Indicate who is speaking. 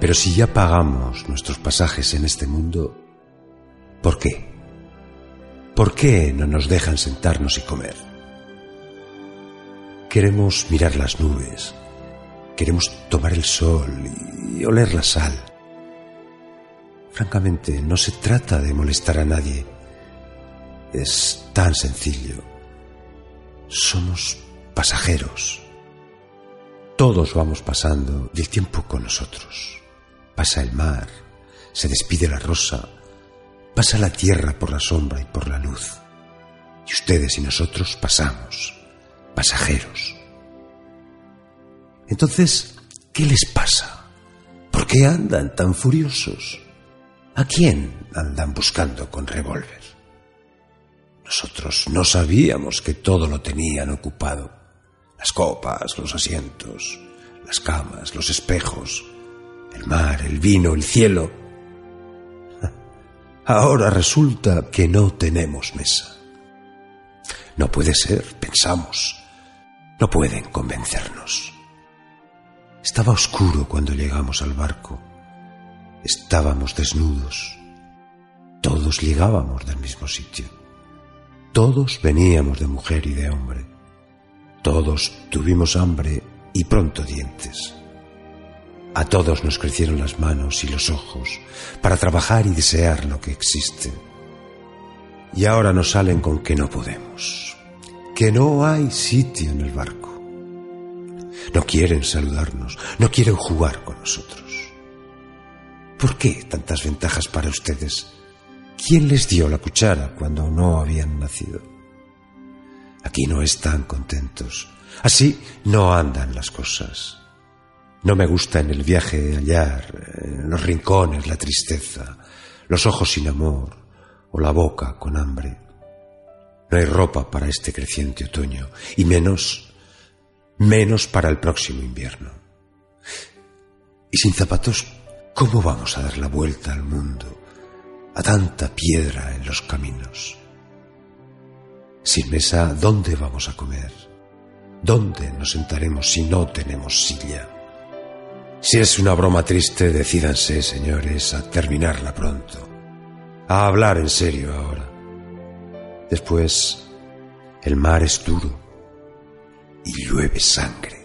Speaker 1: Pero si ya pagamos nuestros pasajes en este mundo, ¿por qué? ¿Por qué no nos dejan sentarnos y comer? Queremos mirar las nubes, queremos tomar el sol y oler la sal. Francamente, no se trata de molestar a nadie. Es tan sencillo. Somos pasajeros. Todos vamos pasando y el tiempo con nosotros. Pasa el mar, se despide la rosa, pasa la tierra por la sombra y por la luz. Y ustedes y nosotros pasamos, pasajeros. Entonces, ¿qué les pasa? ¿Por qué andan tan furiosos? ¿A quién andan buscando con revólver? Nosotros no sabíamos que todo lo tenían ocupado. Las copas, los asientos, las camas, los espejos, el mar, el vino, el cielo. Ahora resulta que no tenemos mesa. No puede ser, pensamos. No pueden convencernos. Estaba oscuro cuando llegamos al barco. Estábamos desnudos. Todos llegábamos del mismo sitio. Todos veníamos de mujer y de hombre. Todos tuvimos hambre y pronto dientes. A todos nos crecieron las manos y los ojos para trabajar y desear lo que existe. Y ahora nos salen con que no podemos, que no hay sitio en el barco. No quieren saludarnos, no quieren jugar con nosotros. ¿Por qué tantas ventajas para ustedes? ¿Quién les dio la cuchara cuando no habían nacido? Aquí no están contentos. Así no andan las cosas. No me gusta en el viaje hallar en los rincones la tristeza, los ojos sin amor o la boca con hambre. No hay ropa para este creciente otoño y menos, menos para el próximo invierno. Y sin zapatos, ¿cómo vamos a dar la vuelta al mundo, a tanta piedra en los caminos? Sin mesa, ¿dónde vamos a comer? ¿Dónde nos sentaremos si no tenemos silla? Si es una broma triste, decídanse, señores, a terminarla pronto. A hablar en serio ahora. Después, el mar es duro y llueve sangre.